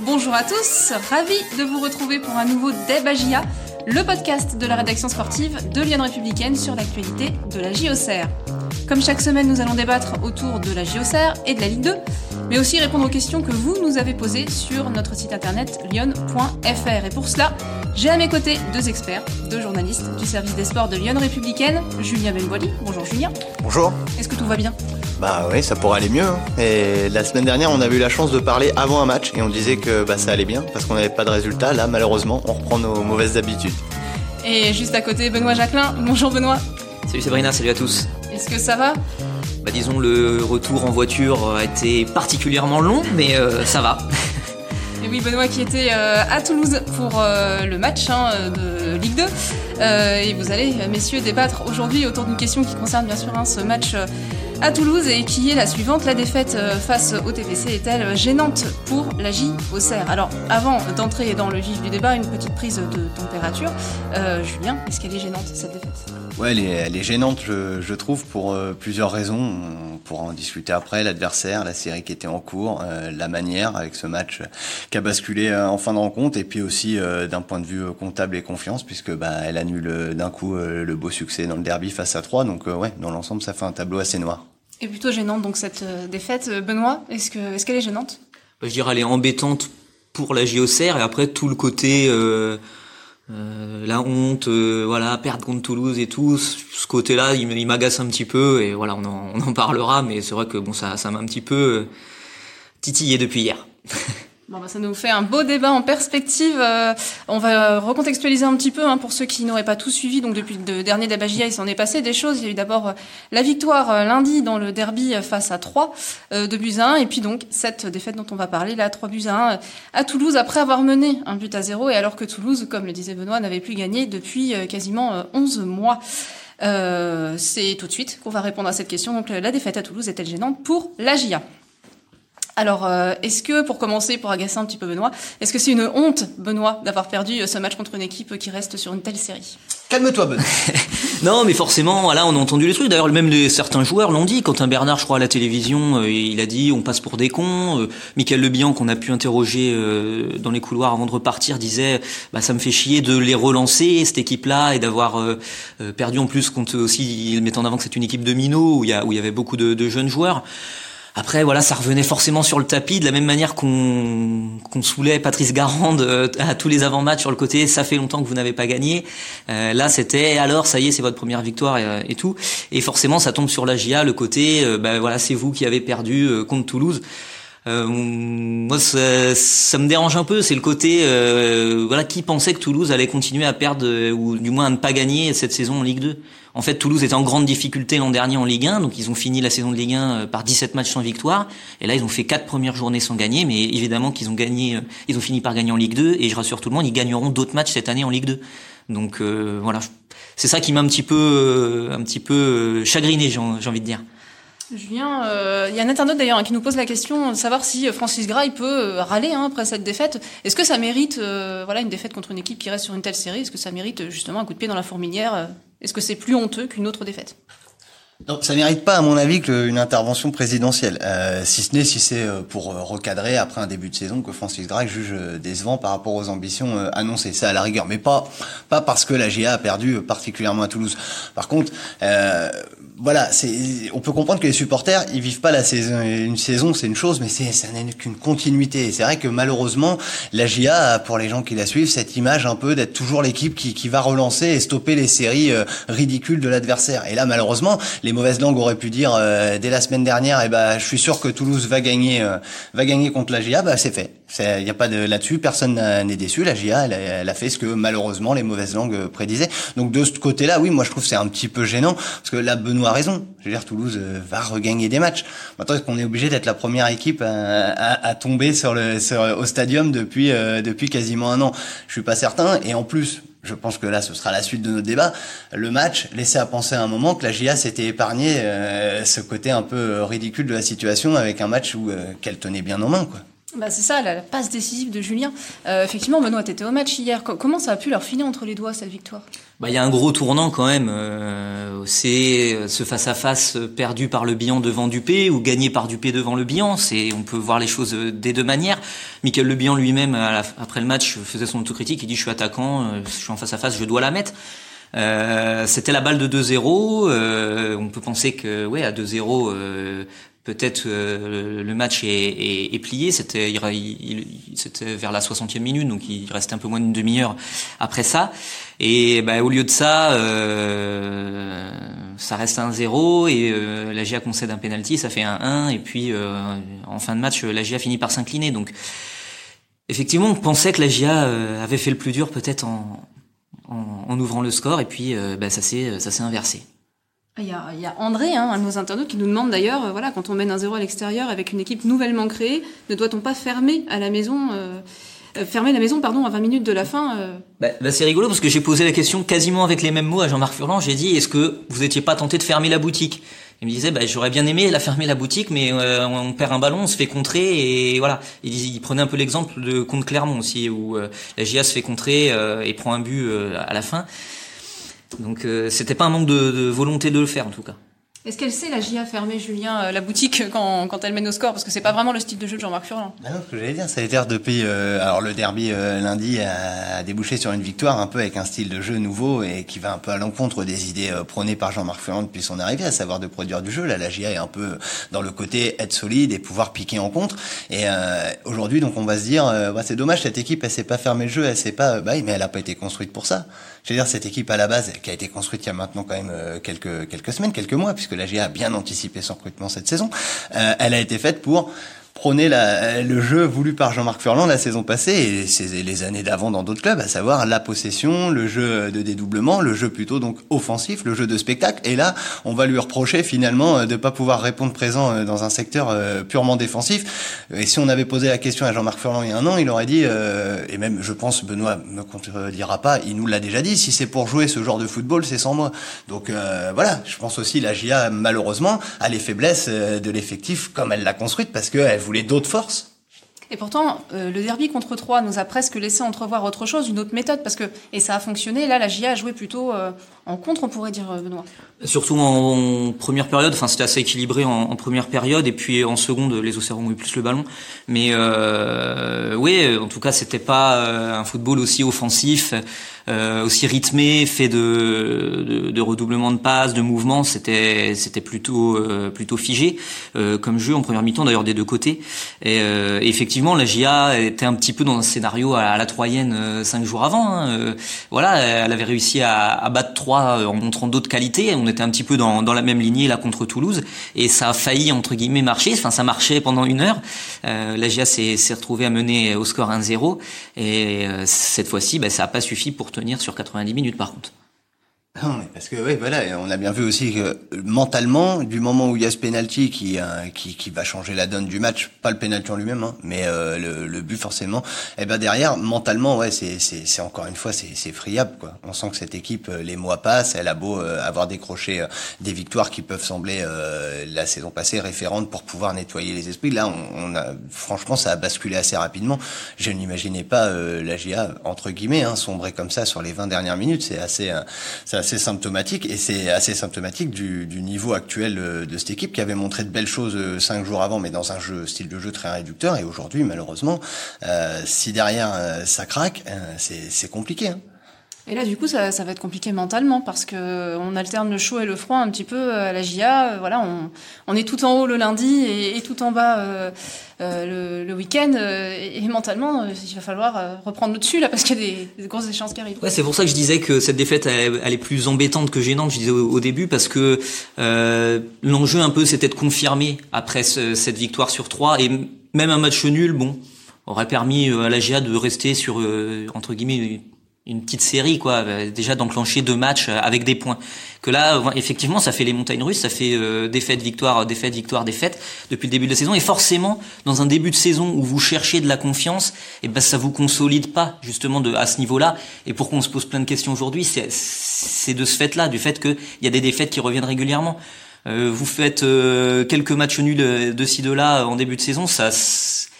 Bonjour à tous, ravi de vous retrouver pour un nouveau Débagia, le podcast de la rédaction sportive de Lyon Républicaine sur l'actualité de la JOCR. Comme chaque semaine, nous allons débattre autour de la JOCR et de la Ligue 2, mais aussi répondre aux questions que vous nous avez posées sur notre site internet lyon.fr. Et pour cela, j'ai à mes côtés deux experts, deux journalistes du service des sports de Lyon Républicaine, Julien Benboili. Bonjour Julien. Bonjour. Est-ce que tout va bien? Bah oui, ça pourrait aller mieux. hein. Et la semaine dernière, on avait eu la chance de parler avant un match et on disait que bah, ça allait bien parce qu'on n'avait pas de résultat. Là, malheureusement, on reprend nos mauvaises habitudes. Et juste à côté, Benoît Jacquelin. Bonjour Benoît. Salut Sabrina, salut à tous. Est-ce que ça va? Bah disons le retour en voiture a été particulièrement long, mais euh, ça va. Et oui, Benoît qui était euh, à Toulouse pour euh, le match hein, de Ligue 2. Euh, et vous allez, messieurs, débattre aujourd'hui autour d'une question qui concerne bien sûr hein, ce match euh, à Toulouse et qui est la suivante. La défaite euh, face au TFC est-elle gênante pour la JOCR Alors, avant d'entrer dans le vif du débat, une petite prise de température. Euh, Julien, est-ce qu'elle est gênante cette défaite? Ouais, elle est, elle est gênante, je, je trouve, pour euh, plusieurs raisons. On pourra en discuter après. L'adversaire, la série qui était en cours, euh, la manière avec ce match qui a basculé euh, en fin de rencontre, et puis aussi euh, d'un point de vue comptable et confiance, puisque bah, elle annule d'un coup euh, le beau succès dans le derby face à 3. Donc euh, ouais, dans l'ensemble, ça fait un tableau assez noir. Et plutôt gênante donc cette euh, défaite. Benoît, est-ce que est-ce qu'elle est gênante? Bah, je dirais elle est embêtante pour la JOCR et après tout le côté euh, euh, la honte, euh, voilà, perdre contre Toulouse et tout, ce côté-là, il, m'agace un petit peu et voilà, on en, parlera, mais c'est vrai que bon, ça, ça m'a un petit peu euh, titillé depuis hier. Bon, bah, ça nous fait un beau débat en perspective. Euh, on va recontextualiser un petit peu hein, pour ceux qui n'auraient pas tout suivi. Donc depuis le dernier Dabagia, il s'en est passé des choses. Il y a eu d'abord euh, la victoire euh, lundi dans le derby euh, face à 3 euh, de buts à 1. Et puis donc cette défaite dont on va parler, là, 3 buts à 1 euh, à Toulouse après avoir mené un but à 0. Et alors que Toulouse, comme le disait Benoît, n'avait plus gagné depuis quasiment euh, 11 mois. C'est tout de suite qu'on va répondre à cette question. Donc la défaite à Toulouse est-elle gênante pour la GIA alors, euh, est-ce que, pour commencer, pour agacer un petit peu Benoît, est-ce que c'est une honte, Benoît, d'avoir perdu euh, ce match contre une équipe qui reste sur une telle série? Calme-toi, Benoît. Non, mais forcément, voilà, on a entendu les trucs. D'ailleurs, même les, certains joueurs l'ont dit. Quentin Bernard, je crois, à la télévision, euh, il a dit on passe pour des cons. Euh, Michael Lebihan, qu'on a pu interroger euh, dans les couloirs avant de repartir, disait bah, ça me fait chier de les relancer, cette équipe-là, et d'avoir perdu en plus contre aussi, mettant en avant que c'est une équipe de minots, où il y, a, où il y avait beaucoup de, de jeunes joueurs. Après, voilà, ça revenait forcément sur le tapis, de la même manière qu'on qu'on saoulait Patrice Garande euh, à tous les avant-matchs sur le côté. Ça fait longtemps que vous n'avez pas gagné. Euh, là, c'était alors, ça y est, c'est votre première victoire et, euh, et tout. Et forcément, ça tombe sur la GIA, le côté, bah, voilà, c'est vous qui avez perdu contre Toulouse. Euh, moi, ça, ça me dérange un peu. C'est le côté, euh, voilà, qui pensait que Toulouse allait continuer à perdre euh, ou du moins à ne pas gagner cette saison en Ligue 2. En fait, Toulouse était en grande difficulté l'an dernier en Ligue 1, donc ils ont fini la saison de Ligue 1 euh, par 17 matchs sans victoire. Et là, ils ont fait quatre premières journées sans gagner, mais évidemment qu'ils ont gagné, euh, ils ont fini par gagner en Ligue 2. Et je rassure tout le monde, ils gagneront d'autres matchs cette année en Ligue 2. Donc euh, voilà, c'est ça qui m'a un petit peu, un petit peu chagriné, j'ai envie de dire. Julien, euh, il y a un internaute d'ailleurs hein, qui nous pose la question de savoir si euh, Francis Gras il peut euh, râler hein, après cette défaite. Est-ce que ça mérite, voilà, une défaite contre une équipe qui reste sur une telle série? Est-ce que ça mérite justement un coup de pied dans la fourmilière? Est-ce que c'est plus honteux qu'une autre défaite? Non, ça mérite pas, à mon avis, qu'une intervention présidentielle. Euh, si ce n'est si c'est euh, pour euh, recadrer après un début de saison que Francis Drake juge euh, décevant par rapport aux ambitions annoncées. Ça, à la rigueur, mais pas pas parce que la GA a perdu particulièrement à Toulouse. Par contre, euh, voilà, on peut comprendre que les supporters ils vivent pas la saison, une saison, c'est une chose, mais c'est ça n'est qu'une continuité. C'est vrai que malheureusement, la GA pour les gens qui la suivent cette image un peu d'être toujours l'équipe qui qui va relancer et stopper les séries ridicules de l'adversaire. Et là, malheureusement, les mauvaises langues auraient pu dire euh, dès la semaine dernière, eh ben, je suis sûr que Toulouse va gagner, euh, va gagner contre la GIA. Bah, c'est fait. Il n'y a pas de là-dessus, personne n'est déçu. La GIA, elle, elle a fait ce que malheureusement les mauvaises langues euh, prédisaient. Donc de ce côté-là, oui, moi je trouve c'est un petit peu gênant parce que là, Benoît a raison. Je veux dire, Toulouse euh, va regagner des matchs. Maintenant, est-ce qu'on est obligé d'être la première équipe à, à- à tomber sur le, sur, au stadium depuis, euh, depuis quasiment un an? Je suis pas certain. Et en plus, je pense que là, ce sera la suite de notre débat. Le match laissait à penser à un moment que la GIA s'était épargné euh, ce côté un peu euh, ridicule de la situation avec un match où euh, qu'elle tenait bien en main, quoi. Bah c'est ça, la, passe décisive de Julien. Euh, effectivement, Benoît, t'étais au match hier. comment ça a pu leur filer entre les doigts cette victoire? Bah, il y a un gros tournant quand même. Euh, c'est ce face à face perdu par le bilan devant Dupé ou gagné par Dupé devant le. C'est, on peut voir les choses des deux manières. Michael Le Bihan lui-même, après le match, faisait son autocritique. Il dit :« Je suis attaquant, je suis en face à face, je dois la mettre. » Euh, c'était la balle de 2-0. Euh, on peut penser que, ouais, à 2-0, euh, peut-être euh, le match est, est, plié. C'était vers la 60e minute, donc il restait un peu moins d'une demi-heure après ça. Et bah, au lieu de ça, euh, ça reste un 0 et euh, la GIA concède un penalty, ça fait un 1 et puis en fin de match, la GIA finit par s'incliner. Donc effectivement, on pensait que la GIA avait fait le plus dur peut-être en, en, ouvrant le score et puis euh, bah, ça s'est inversé. Il y, a, il y a André, hein, un de nos internautes, qui nous demande d'ailleurs, euh, voilà, quand on mène un zéro à l'extérieur avec une équipe nouvellement créée, ne doit-on pas fermer à la maison euh, fermer la maison pardon à 20 minutes de la fin bah, bah, c'est rigolo parce que j'ai posé la question quasiment avec les mêmes mots à Jean-Marc Furlan j'ai dit est-ce que vous étiez pas tenté de fermer la boutique? Il me disait, bah, j'aurais bien aimé la fermer la boutique, mais euh, on perd un ballon, on se fait contrer et voilà. Il, il prenait un peu l'exemple de contre Clermont aussi, où euh, la GIA se fait contrer euh, et prend un but à la fin. Donc c'était pas un manque de, de volonté de le faire en tout cas. Est-ce qu'elle sait la GIA fermer Julien euh, la boutique quand, quand elle mène au score? Parce que c'est pas vraiment le style de jeu de Jean-Marc Furlan. Bah non, ce que j'allais dire, ça a été depuis euh, alors le derby euh, lundi a, débouché sur une victoire un peu avec un style de jeu nouveau et qui va un peu à l'encontre des idées prônées par Jean-Marc Furlan depuis son arrivée, à savoir de produire du jeu. Là, la GIA est un peu dans le côté être solide et pouvoir piquer en contre. Et aujourd'hui, donc on va se dire, bah, c'est dommage cette équipe, elle s'est pas fermé le jeu, elle s'est pas, bah, mais elle a pas été construite pour ça. Je veux dire, cette équipe à la base, qui a été construite il y a maintenant quand même quelques quelques semaines, quelques mois, puisque la GIA a bien anticipé son recrutement cette saison. Euh, elle a été faite pour prôner la, le jeu voulu par Jean-Marc Furlan la saison passée et les années d'avant dans d'autres clubs, à savoir la possession, le jeu de dédoublement, le jeu plutôt donc offensif, le jeu de spectacle. Et là, on va lui reprocher finalement euh, de pas pouvoir répondre présent euh, dans un secteur euh, purement défensif. Et si on avait posé la question à Jean-Marc Furlan il y a un an, il aurait dit, et même je pense Benoît me contredira pas, il nous l'a déjà dit, si c'est pour jouer ce genre de football, c'est sans moi. Donc voilà, je pense aussi la GIA malheureusement a les faiblesses de l'effectif comme elle l'a construite parce qu'elle voulait d'autres forces. Et pourtant, euh, le derby contre Troyes nous a presque laissé entrevoir autre chose, une autre méthode, parce que et ça a fonctionné. Là, la GIA a joué plutôt euh, en contre, on pourrait dire, euh, Benoît. Surtout en, première période, enfin c'était assez équilibré en, première période, et puis en seconde, les Auxerrois ont eu plus le ballon. Mais oui, en tout cas, c'était pas un football aussi offensif. Euh, aussi rythmé, fait de, de, de, redoublement de passes, de mouvements, c'était c'était plutôt euh, plutôt figé euh, comme jeu en première mi-temps d'ailleurs des deux côtés. Et, effectivement, la GIA était un petit peu dans un scénario à, la Troyenne cinq jours avant. Hein. voilà, elle avait réussi à, à battre trois en montrant d'autres qualités. On était un petit peu dans, dans la même lignée là contre Toulouse et ça a failli entre guillemets marcher. Enfin, ça marchait pendant une heure. la GIA s'est retrouvée à mener au score 1-0 et cette fois-ci, ben, ça n'a pas suffi pour tenir sur 90 minutes par contre. Parce que oui, voilà, on a bien vu aussi que mentalement, du moment où il y a ce penalty qui, euh, qui, qui va changer la donne du match, pas le penalty en lui-même, hein, mais euh, le, le, but forcément. Et eh ben derrière, mentalement, ouais, c'est c'est encore une fois, c'est c'est friable quoi. On sent que cette équipe, euh, les mois passent, elle a beau avoir décroché des victoires qui peuvent sembler la saison passée référentes pour pouvoir nettoyer les esprits. Là, on, a franchement, ça a basculé assez rapidement. Je n'imaginais pas la GA entre guillemets hein, sombrer comme ça sur les 20 dernières minutes. C'est assez, c'est assez symptomatique et c'est assez symptomatique du, du, niveau actuel euh, de cette équipe qui avait montré de belles choses euh, cinq jours avant, mais dans un jeu style de jeu très réducteur. Et aujourd'hui, malheureusement, euh, si derrière euh, ça craque, c'est compliqué. Hein. Et là, du coup, ça, ça, va être compliqué mentalement parce que on alterne le chaud et le froid un petit peu à la GIA. Voilà, on, on est tout en haut le lundi et, tout en bas euh, euh, le, le week-end. Euh, et, mentalement, il va falloir reprendre le dessus là parce qu'il y a des, des, grosses échéances qui arrivent. Ouais, c'est pour ça que je disais que cette défaite, elle, est plus embêtante que gênante. Je disais au, au début parce que l'enjeu un peu, c'était de confirmer après ce, cette victoire sur trois et même un match nul, bon, aurait permis à la GIA de rester sur entre guillemets une petite série quoi euh, déjà d'enclencher deux matchs euh, avec des points. Que là effectivement ça fait les montagnes russes ça fait euh, défaite victoire défaite victoire défaite depuis le début de la saison. Et forcément dans un début de saison où vous cherchez de la confiance et eh ben ça vous consolide pas justement de à ce niveau-là. Et pour qu'on se pose plein de questions aujourd'hui c'est de ce fait là du fait que il y a des défaites qui reviennent régulièrement. Vous faites quelques matchs nuls de ci de là en début de saison ça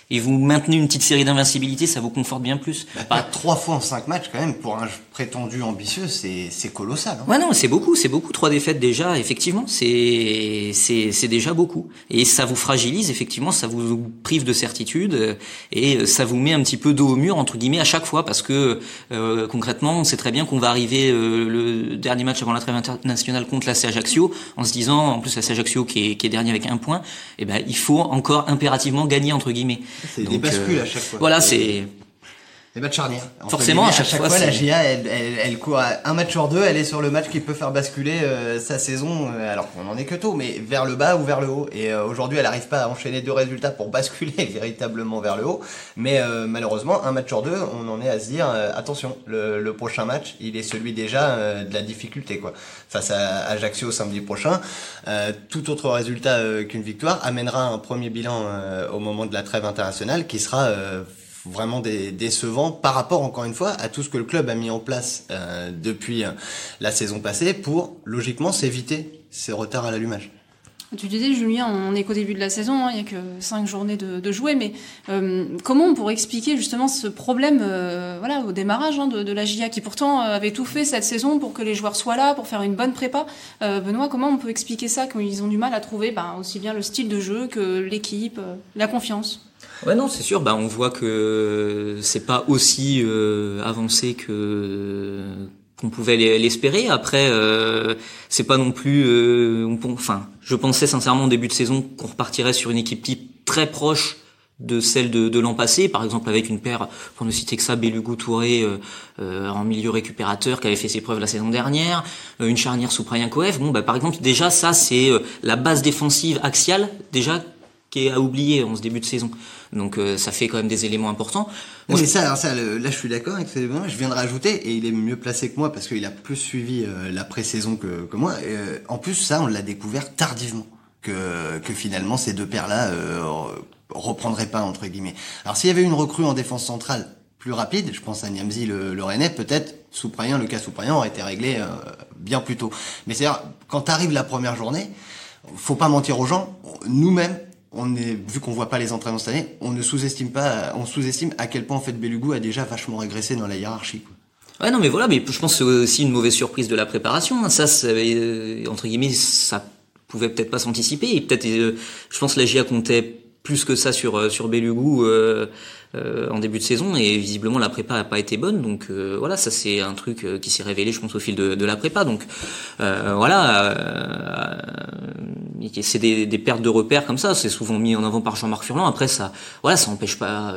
et vous maintenez une petite série d'invincibilité, ça vous conforte bien plus. Bah, trois fois en cinq matchs quand même pour un prétendu ambitieux, c'est c'est colossal. Hein. Ouais non, c'est beaucoup, c'est beaucoup. Trois défaites déjà, effectivement, c'est c'est c'est déjà beaucoup. Et ça vous fragilise, effectivement, ça vous prive de certitude et ça vous met un petit peu dos au mur entre guillemets à chaque fois parce que euh, concrètement, on sait très bien qu'on va arriver euh, le dernier match avant la trêve internationale contre la Ajaccio en se disant, en plus la Ajaccio qui est, qui est dernier avec un point, eh ben il faut encore impérativement gagner entre guillemets. C'est des bascules euh, à chaque fois. Voilà, c'est des matchs charnières. Forcément, à chaque, fois, la GIA, elle, elle, elle, court un match sur deux, elle est sur le match qui peut faire basculer euh, sa saison, euh, alors qu'on en est que tôt, mais vers le bas ou vers le haut. Et aujourd'hui, elle n'arrive pas à enchaîner deux résultats pour basculer véritablement vers le haut. Mais malheureusement, un match sur deux, on en est à se dire, attention, le, le, prochain match, il est celui déjà de la difficulté, quoi. Face à Ajaccio samedi prochain, tout autre résultat qu'une victoire amènera un premier bilan au moment de la trêve internationale qui sera vraiment décevant par rapport encore une fois à tout ce que le club a mis en place euh, depuis euh, la saison passée pour logiquement s'éviter ces retards à l'allumage. Tu disais, Julien, on est qu'au début de la saison, hein, il n'y a que cinq journées de, de jouer, mais euh, comment on pourrait expliquer justement ce problème voilà, au démarrage hein, de, la GIA, qui pourtant avait tout fait cette saison pour que les joueurs soient là, pour faire une bonne prépa Benoît, comment on peut expliquer ça, qu'ils ont du mal à trouver ben, aussi bien le style de jeu que l'équipe, la confiance? Ouais, non, c'est sûr. Bah, on voit que c'est pas aussi euh, avancé que qu'on pouvait l'espérer. Après, euh, c'est pas non plus. Euh, enfin, je pensais sincèrement au début de saison qu'on repartirait sur une équipe type très proche de celle de, de l'an passé, par exemple avec une paire, pour ne citer que ça, Belugou Touré euh, euh, en milieu récupérateur qui avait fait ses preuves la saison dernière, une charnière sous Koev. Bon, bah, par exemple, déjà ça c'est la base défensive axiale déjà à oublier en ce début de saison. Donc euh, ça fait quand même des éléments importants. mais ça, ça, là je suis d'accord avec ce Je viens de rajouter et il est mieux placé que moi parce qu'il a plus suivi euh, la pré-saison que, que moi. Et, euh, en plus, ça, on l'a découvert tardivement que, que finalement ces deux paires-là reprendraient pas entre guillemets. Alors s'il y avait une recrue en défense centrale plus rapide, je pense à Niamzi le, le Rennais, peut-être Souprayen, le cas Souprayen aurait été réglé bien plus tôt. Mais c'est-à-dire quand arrive la première journée, faut pas mentir aux gens. Nous-mêmes, on vu qu'on voit pas les entraînements cette année, on ne sous-estime pas, on sous-estime à quel point en fait a déjà vachement régressé dans la hiérarchie. Ouais non mais voilà, mais je pense que c'est aussi une mauvaise surprise de la préparation. Hein. Ça, euh, entre guillemets, ça pouvait peut-être pas s'anticiper. Et peut-être, euh, je pense que la GIA comptait plus que ça sur euh, sur euh, en début de saison et visiblement la prépa a pas été bonne donc voilà ça c'est un truc qui s'est révélé je pense au fil de, de la prépa donc voilà c'est des, des, pertes de repères comme ça c'est souvent mis en avant par Jean-Marc Furlan après ça voilà ça empêche pas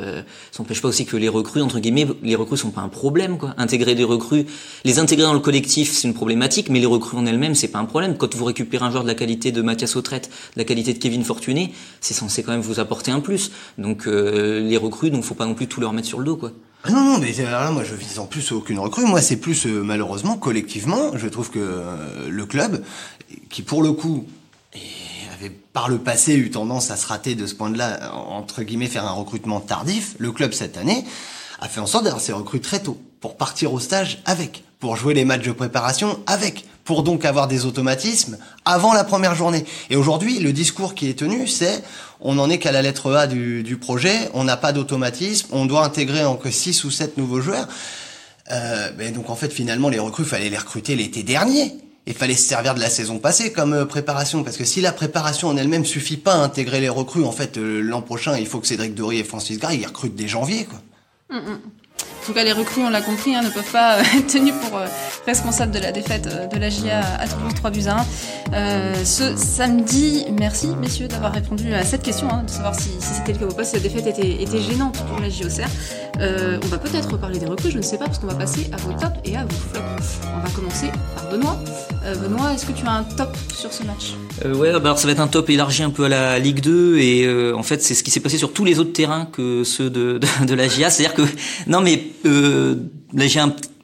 ça empêche pas aussi que les recrues entre guillemets les recrues sont pas un problème quoi intégrer des recrues les intégrer dans le collectif c'est une problématique mais les recrues en elles-mêmes c'est pas un problème quand vous récupérez un joueur de la qualité de Mathias Autrette de la qualité de Kevin Fortuné c'est censé quand même vous apporter un plus. Donc euh, les recrues, donc faut pas non plus tout leur mettre sur le dos, quoi. Ah non, non, mais là, moi, je vise en plus aucune recrue. Moi, c'est plus, euh, malheureusement, collectivement, je trouve que euh, le club, qui pour le coup, avait par le passé eu tendance à se rater de ce point de là, entre guillemets, faire un recrutement tardif, le club cette année a fait en sorte d'avoir ses recrues très tôt, pour partir au stage avec, pour jouer les matchs de préparation avec, pour donc avoir des automatismes avant la première journée. Et aujourd'hui, le discours qui est tenu, c'est on n'en est qu'à la lettre A du, projet, on n'a pas d'automatisme, on doit intégrer encore 6 ou 7 nouveaux joueurs. Euh, mais donc en fait, finalement, les recrues, fallait les recruter l'été dernier. Il fallait se servir de la saison passée comme euh, préparation, parce que si la préparation en elle-même suffit pas à intégrer les recrues, en fait, euh, l'an prochain, il faut que Cédric Dory et Francis Gray, ils recrutent dès janvier, quoi. Mm, mm. En tout cas, les recrues, on l'a compris, hein, ne peuvent pas euh, être tenus pour euh, responsables de la défaite euh, de la GIA à Toulouse 3 buts à 1. ce samedi, merci messieurs d'avoir répondu à cette question, hein, de savoir si, c'était le cas ou pas, si la défaite était, gênante pour la JOCR. on va peut-être reparler des recrues, je ne sais pas, parce qu'on va passer à vos tops et à vos flops. On va commencer par Benoît. Benoît, est-ce que tu as un top sur ce match? Ouais, bah, ça va être un top élargi un peu à la Ligue 2 et en fait c'est ce qui s'est passé sur tous les autres terrains que ceux de, de, de la GIA. C'est-à-dire que non mais euh,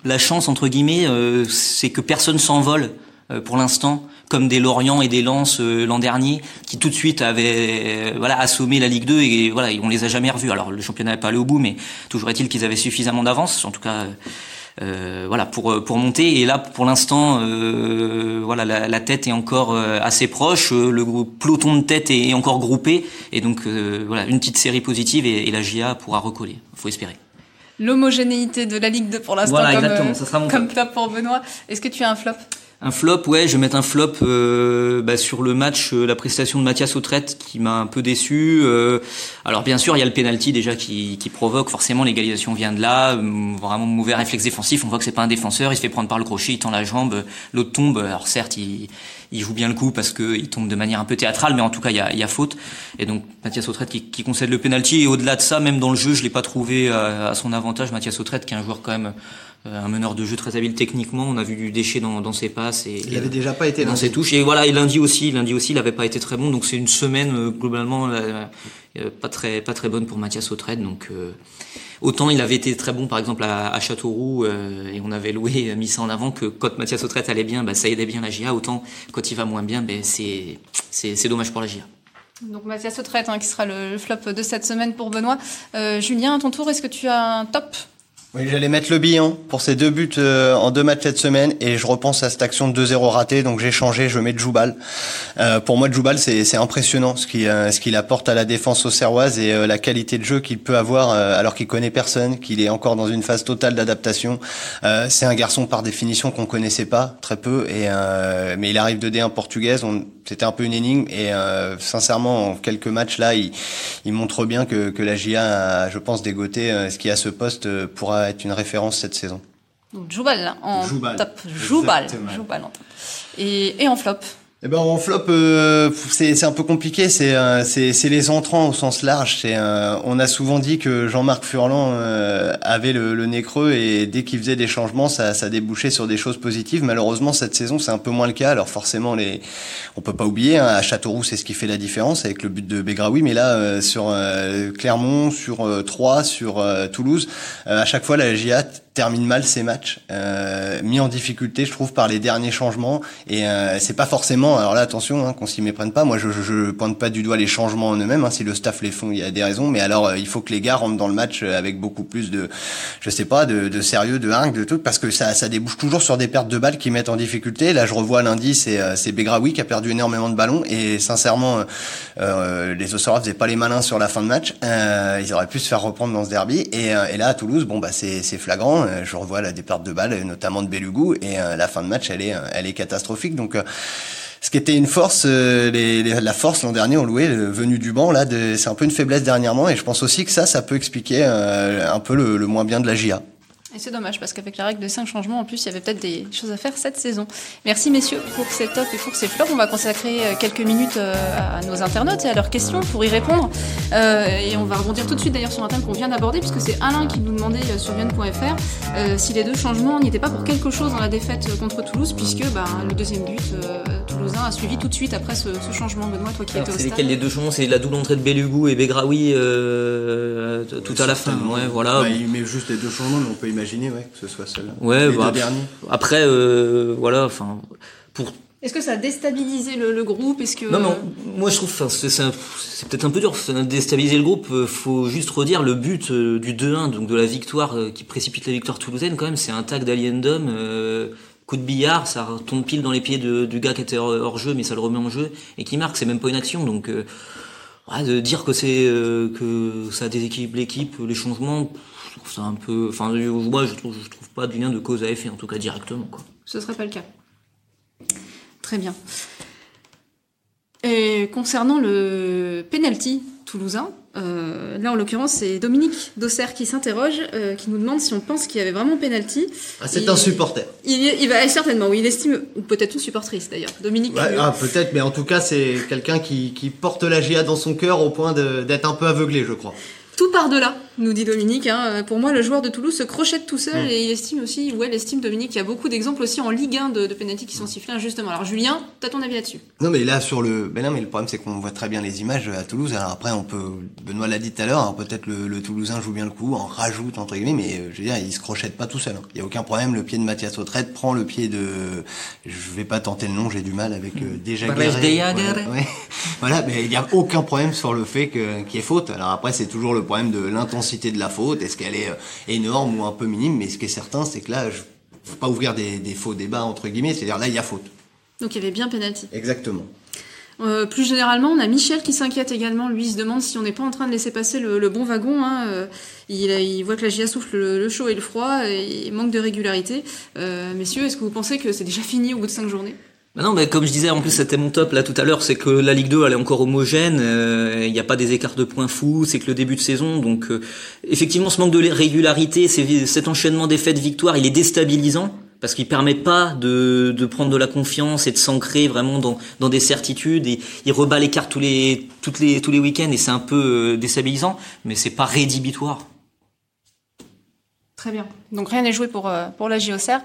la chance entre guillemets, euh, c'est que personne s'envole euh, pour l'instant comme des Lorient et des Lens l'an dernier, qui tout de suite avaient voilà assommé la Ligue 2 et voilà on les a jamais revus. Alors le championnat n'est pas allé au bout, mais toujours est-il qu'ils avaient suffisamment d'avance. En tout cas, voilà pour pour monter. Et là, pour l'instant, voilà, la, tête est encore assez proche. Le peloton de tête est encore groupé, et donc voilà, une petite série positive et, la GIA pourra recoller. Faut espérer l'homogénéité de la Ligue 2 pour l'instant voilà, comme, ça sera mon comme top pour Benoît. Est-ce que tu as un flop? Un flop, ouais, je vais mettre un flop euh, bah, sur le match, euh, la prestation de Mathias Autrette qui m'a un peu déçu. Euh, alors bien sûr, il y a le penalty déjà qui, provoque forcément l'égalisation vient de là, vraiment mauvais réflexe défensif. On voit que c'est pas un défenseur, il se fait prendre par le crochet, il tend la jambe, l'autre tombe. Alors certes, il, joue bien le coup parce qu'il tombe de manière un peu théâtrale, mais en tout cas il y a, faute. Et donc Mathias Autrette qui, concède le penalty. Et au-delà de ça, même dans le jeu, je l'ai pas trouvé à, son avantage. Mathias Autrette qui est un joueur quand même un meneur de jeu très habile techniquement. On a vu du déchet dans, dans ses passes et il avait déjà pas été dans ses touches. Et voilà, et lundi aussi, lundi aussi, il avait pas été très bon. Donc c'est une semaine euh, globalement euh, pas très pas très bonne pour Mathias Autrette. Donc autant il avait été très bon par exemple à, à Châteauroux et on avait loué mis ça en avant que quand Mathias Autrette allait bien, bah, ça aidait bien la GIA. Autant quand il va moins bien, ben c'est c'est dommage pour la GIA. Donc Mathias Autrette hein, qui sera le flop de cette semaine pour Benoît. Julien, à ton tour, est-ce que tu as un top? Oui, j'allais mettre le bilan pour ces deux buts euh, en deux matchs cette semaine et je repense à cette action de 2-0 ratée, donc j'ai changé, je mets Djoubal. Euh, pour moi, Djoubal, c'est impressionnant ce qu'il euh, qu'il apporte à la défense auxerroise et euh, la qualité de jeu qu'il peut avoir alors qu'il connaît personne, qu'il est encore dans une phase totale d'adaptation. c'est un garçon par définition qu'on connaissait pas très peu et mais il arrive de D1 portugaise. C'était un peu une énigme et sincèrement, en quelques matchs là, il, il montre bien que, que la GIA, a, je pense, dégoté ce qui à ce poste pourra être une référence cette saison. Donc Joubal en top. Joubal. Joubal en top. Et, et en flop eh ben en flop, euh, c'est un peu compliqué. C'est euh, c'est les entrants au sens large. C'est euh, on a souvent dit que Jean-Marc Furlan euh, avait le, le, nez creux et dès qu'il faisait des changements, ça, ça débouchait sur des choses positives. Malheureusement, cette saison, c'est un peu moins le cas. Alors forcément, les on peut pas oublier hein, à Châteauroux, c'est ce qui fait la différence avec le but de Begraoui. Mais là, sur Clermont, sur Troyes, sur Toulouse, à chaque fois la GIA termine mal ses matchs, euh, mis en difficulté, je trouve, par les derniers changements. Et euh, c'est pas forcément, alors là, attention, hein, qu'on s'y méprenne pas. Moi, je, je, je, pointe pas du doigt les changements en eux-mêmes. Hein, si le staff les font, il y a des raisons. Mais alors, euh, il faut que les gars rentrent dans le match euh, avec beaucoup plus de, je sais pas, de, de sérieux, de hargne, de tout, parce que ça, ça débouche toujours sur des pertes de balles qui mettent en difficulté. Là, je revois lundi, c'est euh, c'est Begraoui qui a perdu énormément de ballons. Et sincèrement, les Ossorats faisaient pas les malins sur la fin de match. ils auraient pu se faire reprendre dans ce derby. Et, et là, à Toulouse, bon bah c'est flagrant. Euh, je revois la départ de balles, notamment de Belugou, et euh, la fin de match, elle est, euh, elle est catastrophique. Donc ce qui était une force, la force l'an dernier, on louait le venu du banc. Là, c'est un peu une faiblesse dernièrement, et je pense aussi que ça, ça peut expliquer un peu le, le moins bien de la GIA. Et c'est dommage parce qu'avec la règle de 5 changements, en plus, il y avait peut-être des choses à faire cette saison. Merci messieurs pour ces tops et pour ces flops. On va consacrer euh, quelques minutes euh, à nos internautes et à leurs questions pour y répondre. Euh, et on va rebondir tout de suite d'ailleurs sur un thème qu'on vient d'aborder puisque c'est Alain qui nous demandait sur vienne.fr si les deux changements n'y étaient pas pour quelque chose dans la défaite contre Toulouse puisque bah, le deuxième but toulousain a suivi tout de suite après ce, changement. Benoît, toi qui étais au stade. C'est lesquels les deux changements? C'est la double entrée de Belugou et Begraoui tout à la fin. Ouais, voilà. Bah, il met juste les deux changements, mais on peut imaginer ouais, que ce soit seul. Ouais, bah, après, euh, voilà, enfin, pour. Est-ce que ça a déstabilisé le, groupe? Est-ce que non, non, moi je trouve, c'est, c'est peut-être un peu dur, déstabiliser le groupe. Euh, faut juste redire le but euh, du 2-1, donc de la victoire qui précipite la victoire toulousaine. Quand même, c'est un tag d'Aliendom. coup de billard, ça tombe pile dans les pieds du gars qui était hors, jeu, mais ça le remet en jeu et qui marque. C'est même pas une action, donc de dire que c'est que ça déséquilibre l'équipe, les changements, trouve ça un peu. Enfin, moi, je trouve, je trouve pas du lien de cause à effet, en tout cas directement. Quoi. Ce serait pas le cas. Très bien. Et concernant le penalty toulousain, euh, là en l'occurrence c'est Dominique Dosser qui s'interroge, euh, qui nous demande si on pense qu'il y avait vraiment penalty. Ah, c'est un supporter. Il, il, va certainement, oui, il estime, ou peut-être une supportrice d'ailleurs. Dominique. ah, peut-être, mais en tout cas c'est quelqu'un qui, qui, porte la GIA dans son cœur au point d'être un peu aveuglé, je crois. Tout par delà nous dit Dominique. Hein. Pour moi, le joueur de Toulouse se crochette tout seul mm. et il estime aussi, ouais, il estime Dominique. Il y a beaucoup d'exemples aussi en Ligue 1 de, de pénalty qui sont sifflés injustement. Alors Julien, t'as ton avis là-dessus? Non, mais là sur le, ben non, mais le problème c'est qu'on voit très bien les images à Toulouse. Alors après, on peut, Benoît l'a dit tout à l'heure, hein, peut-être le, le, Toulousain joue bien le coup, en rajoute entre guillemets, mais euh, je veux dire, il se crochette pas tout seul. Hein. Il y a aucun problème. Le pied de Mathias Autrette prend le pied de, je vais pas tenter le nom, j'ai du mal avec euh, déjà. Voilà, mais il y a aucun problème sur le fait que qu'il y ait faute. Alors après, c'est toujours le problème de l'intensité l'intensité de la faute, est-ce qu'elle est énorme ou un peu minime, mais ce qui est certain, c'est que là, je, faut pas ouvrir des, des faux débats entre guillemets, c'est-à-dire là, il y a faute. Donc il y avait bien penalty. Exactement. Euh, plus généralement, on a Michel qui s'inquiète également. Lui, il se demande si on n'est pas en train de laisser passer le, bon wagon. Hein. Euh, il, il, voit que la GIA souffle le, chaud et le froid, et il manque de régularité. Euh, messieurs, est-ce que vous pensez que c'est déjà fini au bout de cinq journées? Bah non, mais comme je disais, en plus c'était mon top là tout à l'heure, c'est que la Ligue 2 elle est encore homogène, il n'y a pas des écarts de points fous, c'est que le début de saison, donc effectivement ce manque de régularité, cet enchaînement des de victoires, il est déstabilisant parce qu'il permet pas de, prendre de la confiance et de s'ancrer vraiment dans, des certitudes et il rebat les cartes tous les week-ends et c'est un peu euh, déstabilisant mais c'est pas rédhibitoire. Très bien. Donc rien n'est joué pour euh, pour la JOCR.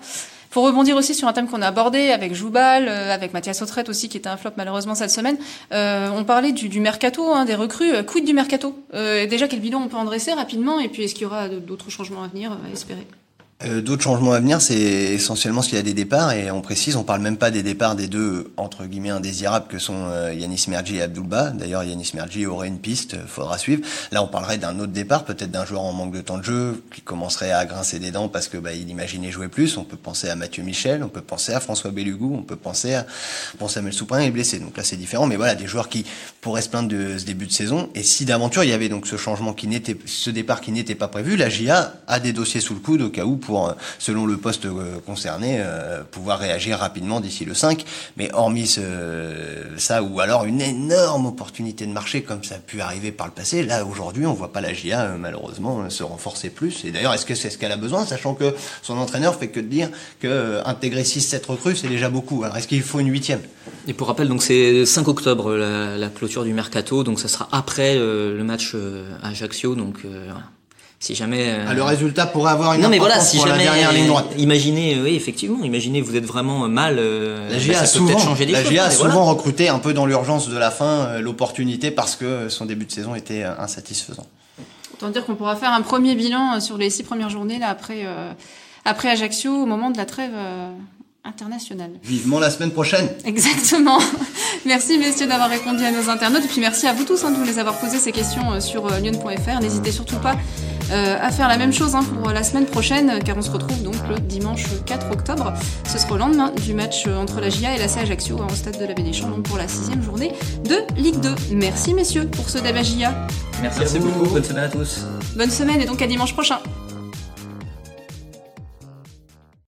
Pour rebondir aussi sur un thème qu'on a abordé avec Joubal, euh, avec Mathias Autrette aussi, qui était un flop malheureusement cette semaine, on parlait du, mercato, hein, des recrues. quid du mercato? Déjà, quel bilan on peut en dresser rapidement? Et puis, est-ce qu'il y aura d'autres changements à venir? À espérer euh, d'autres changements à venir, c'est essentiellement s'il y a des départs, et on précise, on parle même pas des départs des deux, entre guillemets, indésirables que sont euh, Yanis Mergi et Abdulba. D'ailleurs, Yanis Mergi aurait une piste, euh, faudra suivre. Là, on parlerait d'un autre départ, peut-être d'un joueur en manque de temps de jeu, qui commencerait à grincer des dents parce que bah, il imaginait jouer plus. On peut penser à Mathieu Michel, on peut penser à François Bellugou, on peut penser à bon, Samuel Soupin est blessé. Donc là, c'est différent, mais voilà, des joueurs qui pourraient se plaindre de ce début de saison. Et si d'aventure, il y avait donc ce changement qui n'était, ce départ qui n'était pas prévu, la GIA a des dossiers sous le coude au cas où selon le poste euh, concerné, euh, pouvoir réagir rapidement d'ici le 5. Mais hormis ça, ou alors une énorme opportunité de marché comme ça a pu arriver par le passé, là aujourd'hui on voit pas la GIA euh, malheureusement se renforcer plus. Et d'ailleurs, est-ce que c'est ce qu'elle a besoin, sachant que son entraîneur fait que de dire que intégrer 6-7 recrues, c'est déjà beaucoup. Alors est-ce qu'il faut une huitième? Et pour rappel, donc c'est 5 octobre la, clôture du mercato, donc ça sera après le match à Ajaccio, donc voilà si jamais euh, ah, le résultat pourrait avoir une non mais voilà si jamais la dernière ligne droite. imaginez euh, oui effectivement imaginez vous êtes vraiment mal euh, la GIA bah, a souvent changer des la GIA a souvent recruté un peu dans l'urgence de la fin l'opportunité parce que son début de saison était insatisfaisant autant dire qu'on pourra faire un premier bilan sur les six premières journées là après après Ajaccio au moment de la trêve international. Vivement la semaine prochaine. Exactement. Merci messieurs d'avoir répondu à nos internautes et puis merci à vous tous hein, de les avoir posé ces questions euh, sur euh, lyon.fr. N'hésitez surtout pas euh, à faire la même chose hein, pour la semaine prochaine car on se retrouve donc le dimanche 4 octobre. Ce sera au lendemain du match entre la GIA et la C Ajaccio hein, au stade de la Baie des Champs pour la sixième journée de Ligue 2. Merci messieurs pour ce débat GIA. Merci, merci beaucoup. Bonne semaine à tous. Bonne semaine et donc à dimanche prochain.